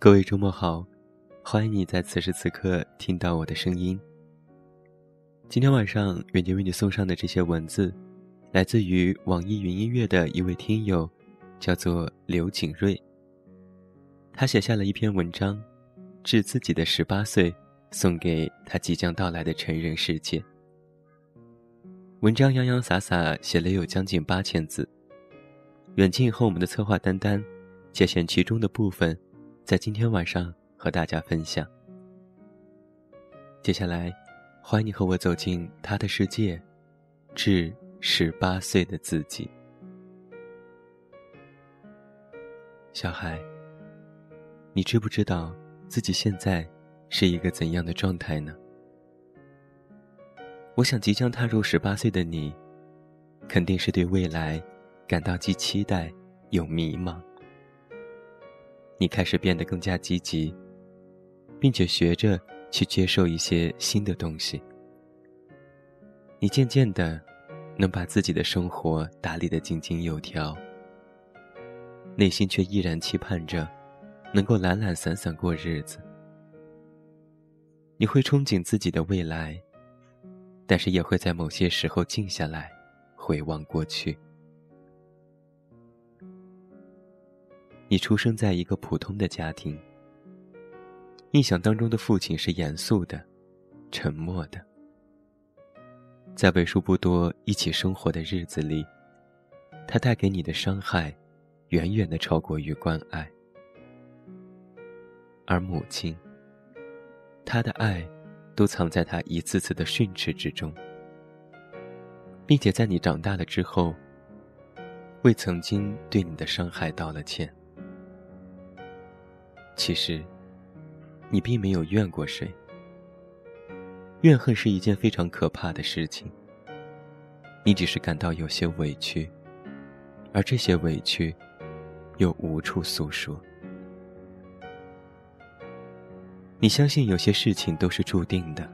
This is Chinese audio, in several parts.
各位周末好，欢迎你在此时此刻听到我的声音。今天晚上远近为你送上的这些文字，来自于网易云音乐的一位听友，叫做刘景瑞。他写下了一篇文章，致自己的十八岁，送给他即将到来的成人世界。文章洋洋洒洒写了有将近八千字。远近和我们的策划丹丹，节选其中的部分。在今天晚上和大家分享。接下来，欢迎你和我走进他的世界，致十八岁的自己。小孩，你知不知道自己现在是一个怎样的状态呢？我想，即将踏入十八岁的你，肯定是对未来感到既期待又迷茫。你开始变得更加积极，并且学着去接受一些新的东西。你渐渐的能把自己的生活打理得井井有条，内心却依然期盼着能够懒懒散散过日子。你会憧憬自己的未来，但是也会在某些时候静下来，回望过去。你出生在一个普通的家庭，印象当中的父亲是严肃的、沉默的。在为数不多一起生活的日子里，他带给你的伤害，远远的超过于关爱。而母亲，她的爱，都藏在他一次次的训斥之中，并且在你长大了之后，为曾经对你的伤害道了歉。其实，你并没有怨过谁。怨恨是一件非常可怕的事情。你只是感到有些委屈，而这些委屈，又无处诉说。你相信有些事情都是注定的，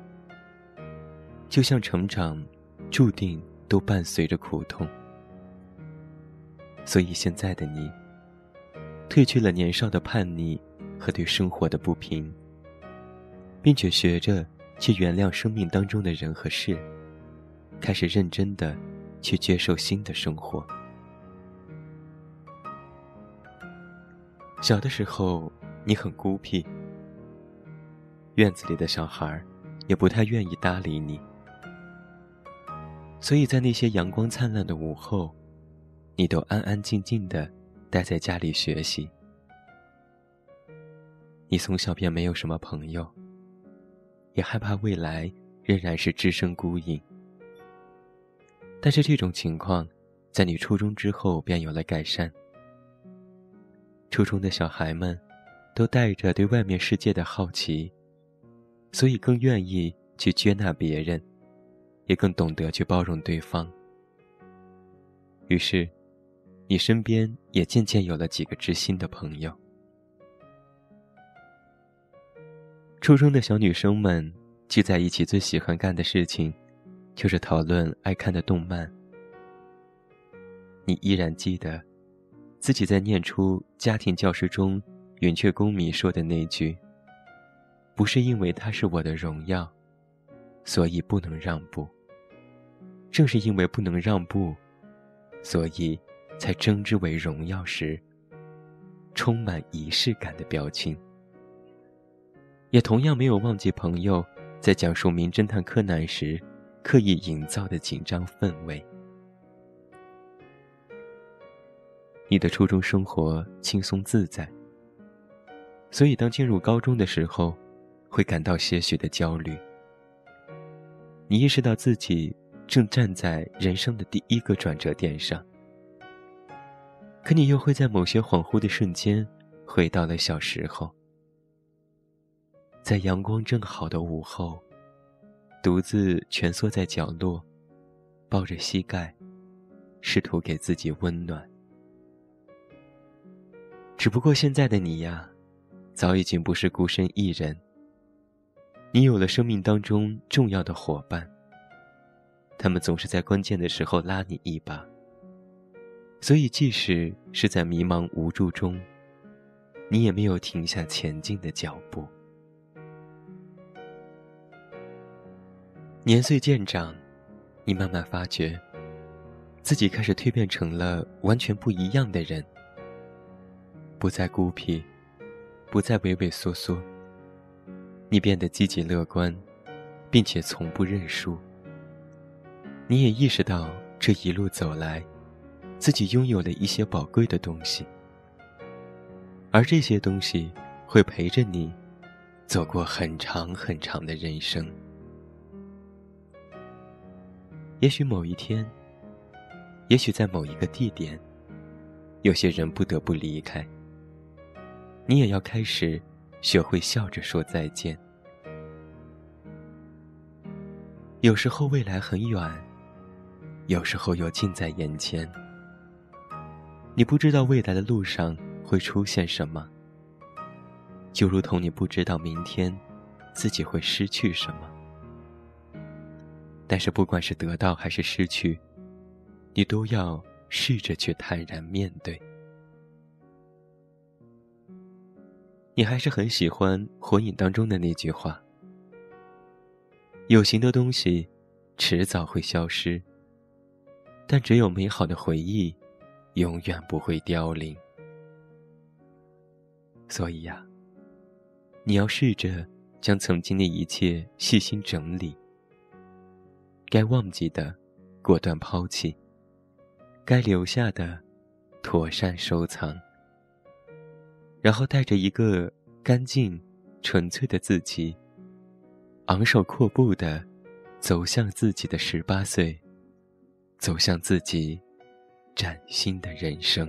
就像成长，注定都伴随着苦痛。所以现在的你，褪去了年少的叛逆。和对生活的不平，并且学着去原谅生命当中的人和事，开始认真的去接受新的生活。小的时候，你很孤僻，院子里的小孩也不太愿意搭理你，所以在那些阳光灿烂的午后，你都安安静静的待在家里学习。你从小便没有什么朋友，也害怕未来仍然是只身孤影。但是这种情况，在你初中之后便有了改善。初中的小孩们，都带着对外面世界的好奇，所以更愿意去接纳别人，也更懂得去包容对方。于是，你身边也渐渐有了几个知心的朋友。初中的小女生们聚在一起，最喜欢干的事情，就是讨论爱看的动漫。你依然记得，自己在念出家庭教师中云雀公迷说的那句：“不是因为他是我的荣耀，所以不能让步。正是因为不能让步，所以才称之为荣耀。”时，充满仪式感的表情。也同样没有忘记朋友在讲述《名侦探柯南》时刻意营造的紧张氛围。你的初中生活轻松自在，所以当进入高中的时候，会感到些许的焦虑。你意识到自己正站在人生的第一个转折点上，可你又会在某些恍惚的瞬间，回到了小时候。在阳光正好的午后，独自蜷缩在角落，抱着膝盖，试图给自己温暖。只不过现在的你呀，早已经不是孤身一人。你有了生命当中重要的伙伴，他们总是在关键的时候拉你一把。所以，即使是在迷茫无助中，你也没有停下前进的脚步。年岁渐长，你慢慢发觉，自己开始蜕变成了完全不一样的人，不再孤僻，不再畏畏缩缩。你变得积极乐观，并且从不认输。你也意识到这一路走来，自己拥有了一些宝贵的东西，而这些东西会陪着你走过很长很长的人生。也许某一天，也许在某一个地点，有些人不得不离开，你也要开始学会笑着说再见。有时候未来很远，有时候又近在眼前。你不知道未来的路上会出现什么，就如同你不知道明天自己会失去什么。但是，不管是得到还是失去，你都要试着去坦然面对。你还是很喜欢《火影》当中的那句话：“有形的东西，迟早会消失，但只有美好的回忆，永远不会凋零。”所以呀，你要试着将曾经的一切细心整理。该忘记的，果断抛弃；该留下的，妥善收藏。然后带着一个干净、纯粹的自己，昂首阔步的走向自己的十八岁，走向自己崭新的人生。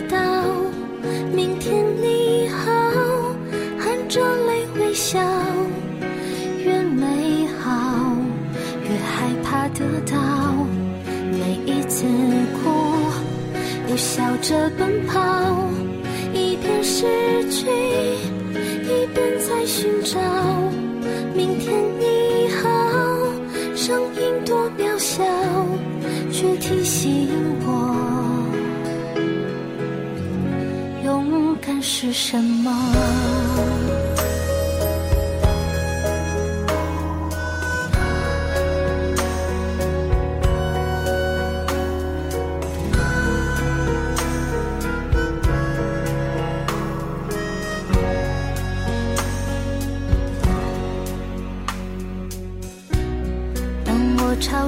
笑着奔跑，一边失去，一边在寻找。明天你好，声音多渺小，却提醒我，勇敢是什么。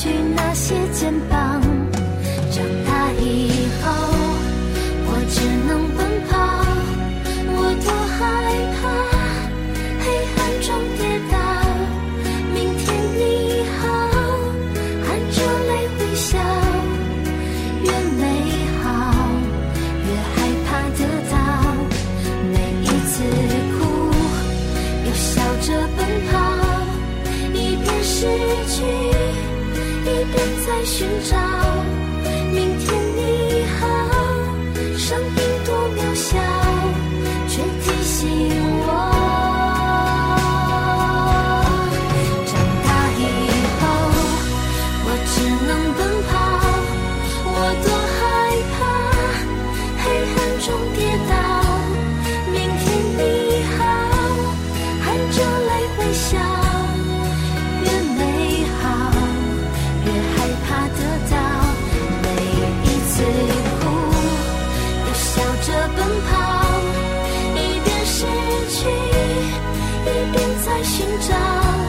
去那些肩膀。长大以后，我只能寻找。寻找。